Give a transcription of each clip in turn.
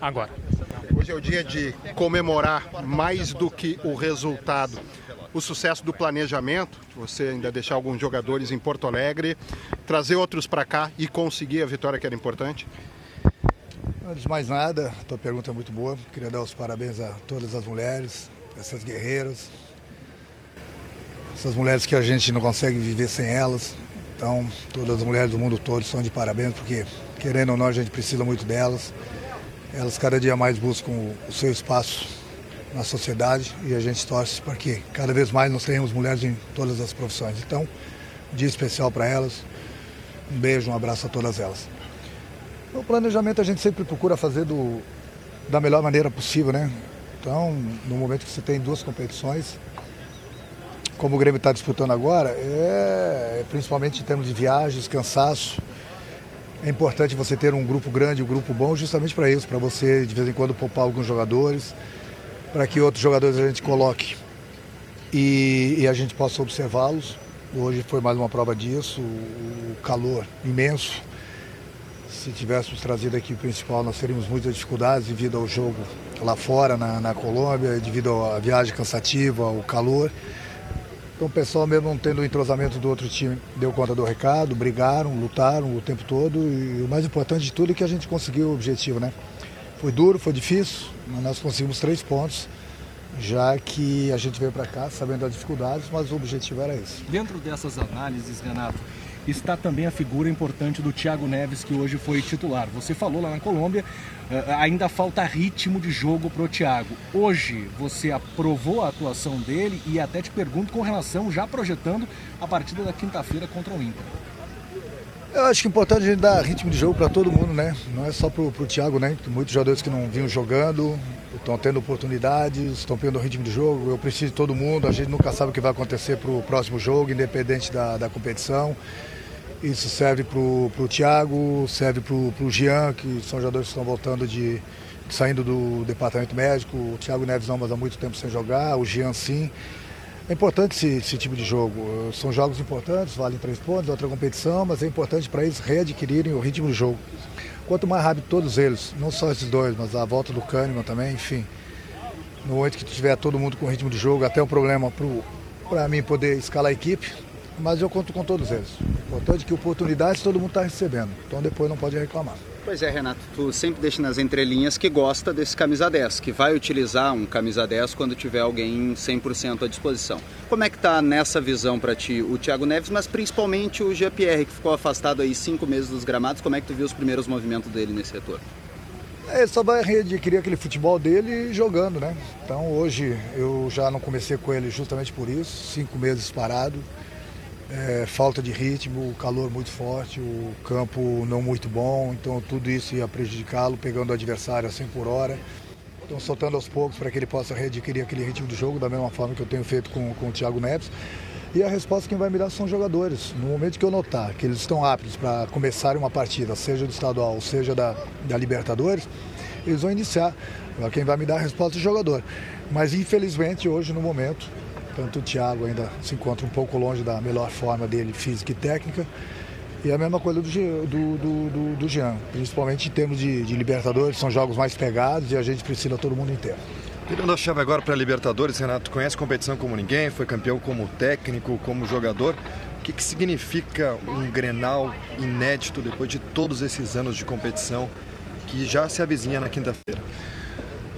agora. Hoje é o dia de comemorar mais do que o resultado. O sucesso do planejamento, você ainda deixar alguns jogadores em Porto Alegre, trazer outros para cá e conseguir a vitória que era importante? Antes de mais nada, a tua pergunta é muito boa. Queria dar os parabéns a todas as mulheres, essas guerreiras, essas mulheres que a gente não consegue viver sem elas. Então, todas as mulheres do mundo todo estão de parabéns, porque, querendo ou não, a gente precisa muito delas. Elas cada dia mais buscam o seu espaço na sociedade e a gente torce para que cada vez mais nós tenhamos mulheres em todas as profissões. Então, dia especial para elas. Um beijo, um abraço a todas elas. O planejamento a gente sempre procura fazer do, da melhor maneira possível, né? Então, no momento que você tem duas competições, como o Grêmio está disputando agora, é, principalmente em termos de viagens, cansaço, é importante você ter um grupo grande, um grupo bom, justamente para isso, para você de vez em quando poupar alguns jogadores, para que outros jogadores a gente coloque e, e a gente possa observá-los. Hoje foi mais uma prova disso, o calor imenso. Se tivéssemos trazido aqui o principal, nós teríamos muitas dificuldades devido ao jogo lá fora, na, na Colômbia, devido à viagem cansativa, ao calor. Então o pessoal mesmo não tendo o entrosamento do outro time deu conta do recado, brigaram, lutaram o tempo todo e o mais importante de tudo é que a gente conseguiu o objetivo, né? Foi duro, foi difícil, mas nós conseguimos três pontos, já que a gente veio para cá sabendo das dificuldades, mas o objetivo era esse. Dentro dessas análises, Renato, está também a figura importante do Thiago Neves, que hoje foi titular. Você falou lá na Colômbia, eh, ainda falta ritmo de jogo para o Thiago. Hoje você aprovou a atuação dele e até te pergunto com relação, já projetando a partida da quinta-feira contra o Inter. Eu acho que é importante a gente dar ritmo de jogo para todo mundo, né? Não é só para o Thiago, né? Muitos jogadores que não vinham jogando, estão tendo oportunidades, estão pegando o ritmo de jogo. Eu preciso de todo mundo, a gente nunca sabe o que vai acontecer para o próximo jogo, independente da, da competição. Isso serve para o Thiago, serve para o Jean, que são jogadores que estão voltando de. saindo do departamento médico. O Thiago Neves não, mas há muito tempo sem jogar, o Jean sim. É importante esse, esse, tipo de jogo. São jogos importantes, valem três pontos, outra competição, mas é importante para eles readquirirem o ritmo do jogo. Quanto mais rápido todos eles, não só esses dois, mas a volta do Kahneman também, enfim. No momento que tiver todo mundo com ritmo de jogo, até um problema para mim poder escalar a equipe, mas eu conto com todos eles. O importante é que oportunidades todo mundo está recebendo, então depois não pode reclamar. Pois é, Renato, tu sempre deixa nas entrelinhas que gosta desse camisa 10, que vai utilizar um camisa 10 quando tiver alguém 100% à disposição. Como é que tá nessa visão para ti o Thiago Neves, mas principalmente o Jean-Pierre, que ficou afastado aí cinco meses dos gramados, como é que tu viu os primeiros movimentos dele nesse retorno? É, ele só vai readquirir aquele futebol dele jogando, né? Então hoje eu já não comecei com ele justamente por isso, cinco meses parado é, falta de ritmo, o calor muito forte, o campo não muito bom, então tudo isso ia prejudicá-lo, pegando o adversário a 100 por hora. Então soltando aos poucos para que ele possa readquirir aquele ritmo de jogo, da mesma forma que eu tenho feito com, com o Thiago Neves. E a resposta quem vai me dar são os jogadores. No momento que eu notar que eles estão aptos para começarem uma partida, seja do estadual, seja da, da Libertadores, eles vão iniciar. Quem vai me dar a resposta é o jogador. Mas infelizmente hoje, no momento, tanto o Thiago ainda se encontra um pouco longe da melhor forma dele, física e técnica. E a mesma coisa do, do, do, do Jean, principalmente em termos de, de, Libertadores, são jogos mais pegados e a gente precisa todo mundo inteiro. Virando a chave agora para Libertadores, Renato, conhece competição como ninguém, foi campeão como técnico, como jogador. O que, que significa um Grenal inédito depois de todos esses anos de competição que já se avizinha na quinta-feira?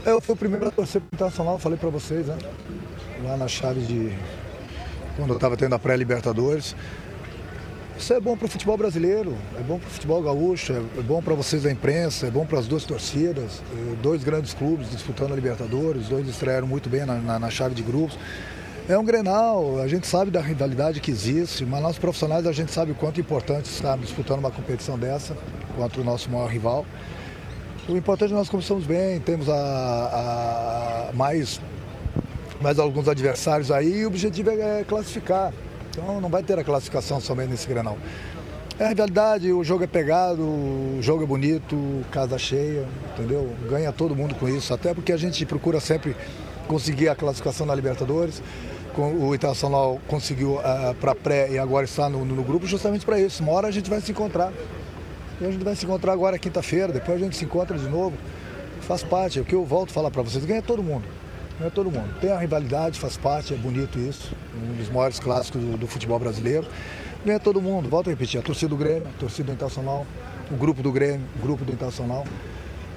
Eu fui o primeiro a torcer para o Internacional, falei para vocês, né? Lá na chave de. quando eu estava tendo a pré-Libertadores. Isso é bom para o futebol brasileiro, é bom para o futebol gaúcho, é, bom para vocês da imprensa, é bom para as duas torcidas. É, dois grandes clubes disputando a Libertadores, dois estrearam muito bem na, na, na chave de grupos. É um Grenal, a gente sabe da rivalidade que existe, mas nós profissionais a gente sabe o quanto é importante estar disputando uma competição dessa contra o nosso maior rival. O importante é que nós começamos bem, temos a, a mais mais alguns adversários aí e o objetivo é classificar. Então não vai ter a classificação somente nesse Grenal. É a realidade, o jogo é pegado, o jogo é bonito, casa cheia, entendeu? Ganha todo mundo com isso, até porque a gente procura sempre conseguir a classificação na Libertadores. O Internacional conseguiu uh, ah, para pré e agora está no, no grupo justamente para isso. Uma hora a gente vai se encontrar. E a gente vai se encontrar agora quinta-feira, depois a gente se encontra de novo faz parte, é o que eu volto a falar para vocês, ganha todo mundo. Ganha todo mundo. Tem a rivalidade, faz parte, é bonito isso, um dos maiores clássicos do, do futebol brasileiro. Ganha todo mundo, volto a repetir, a torcida do Grêmio, a torcida do Internacional, o grupo do Grêmio, o grupo do Internacional.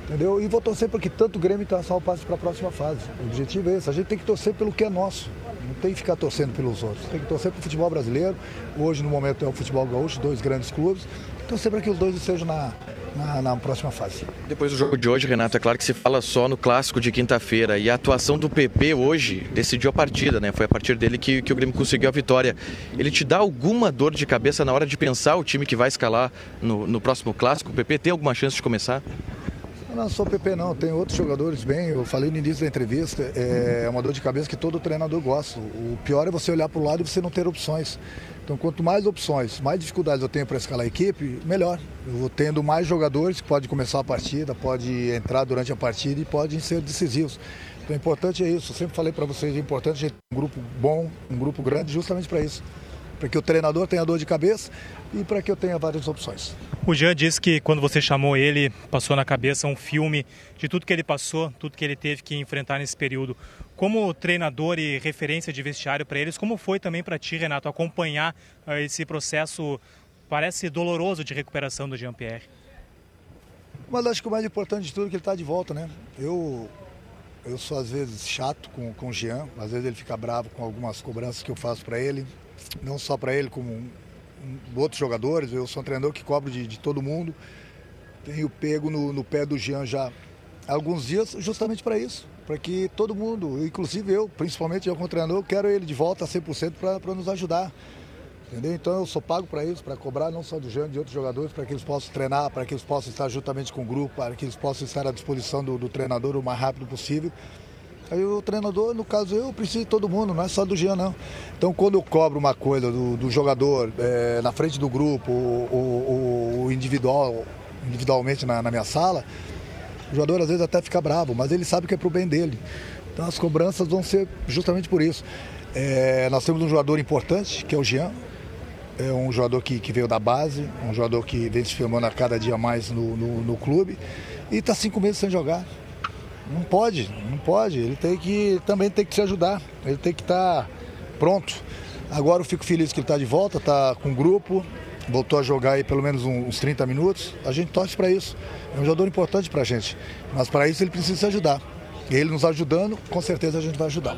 Entendeu? E vou torcer para que tanto o Grêmio Internacional passe para a próxima fase. O objetivo é esse. A gente tem que torcer pelo que é nosso. Não tem que ficar torcendo pelos outros. Tem que torcer para o futebol brasileiro. Hoje, no momento, é o futebol gaúcho, dois grandes clubes. Torcer para que os dois estejam na, na, na, próxima fase. Depois do jogo de hoje, Renato, é claro que se fala só no clássico de quinta-feira. E a atuação do PP hoje decidiu a partida, né? Foi a partir dele que, que o Grêmio conseguiu a vitória. Ele te dá alguma dor de cabeça na hora de pensar o time que vai escalar no, no próximo clássico? O PP tem alguma chance de começar? Não sou PP não, tem outros jogadores bem, eu falei no início da entrevista, é uma dor de cabeça que todo treinador gosta. O pior é você olhar para o lado e você não ter opções. Então quanto mais opções, mais dificuldades eu tenho para escalar a equipe, melhor. Eu vou tendo mais jogadores que podem começar a partida, pode entrar durante a partida e podem ser decisivos. Então o importante é isso, eu sempre falei para vocês, é importante a gente ter um grupo bom, um grupo grande, justamente para isso para que o treinador tenha dor de cabeça e para que eu tenha várias opções. O Jean disse que quando você chamou ele, passou na cabeça um filme de tudo que ele passou, tudo que ele teve que enfrentar nesse período. Como treinador e referência de vestiário para eles, como foi também para ti, Renato, acompanhar uh, esse processo, parece doloroso, de recuperação do Jean-Pierre? Mas acho que o mais importante de tudo é que ele está de volta, né? Eu, eu sou às vezes chato com, com o Jean, às vezes ele fica bravo com algumas cobranças que eu faço para ele não só para ele, como um, um, outros jogadores. Eu sou um treinador que cobro de, de todo mundo. Tenho pego no, no, pé do Jean já há alguns dias, justamente para isso. Para que todo mundo, inclusive eu, principalmente eu como treinador, quero ele de volta a 100% para nos ajudar. Entendeu? Então eu sou pago para isso, para cobrar não só do Jean, de outros jogadores, para que eles possam treinar, para que eles possam estar juntamente com o grupo, para que eles possam estar à disposição do, do treinador o mais rápido possível. Aí o treinador, no caso eu, preciso de todo mundo, não é só do Jean não. Então quando eu cobro uma coisa do, do jogador é, na frente do grupo, ou, individual, individualmente na, na, minha sala, o jogador às vezes até fica bravo, mas ele sabe que é pro bem dele. Então as cobranças vão ser justamente por isso. É, nós temos um jogador importante, que é o Jean. É um jogador que, que veio da base, um jogador que vem se filmando a cada dia mais no, no, no clube. E está cinco meses sem jogar. Não pode, não pode. Ele tem que também tem que se ajudar. Ele tem que estar tá pronto. Agora eu fico feliz que ele está de volta, está com o grupo, voltou a jogar aí pelo menos uns 30 minutos. A gente torce para isso. É um jogador importante para a gente. Mas para isso ele precisa se ajudar. E ele nos ajudando, com certeza a gente vai ajudar.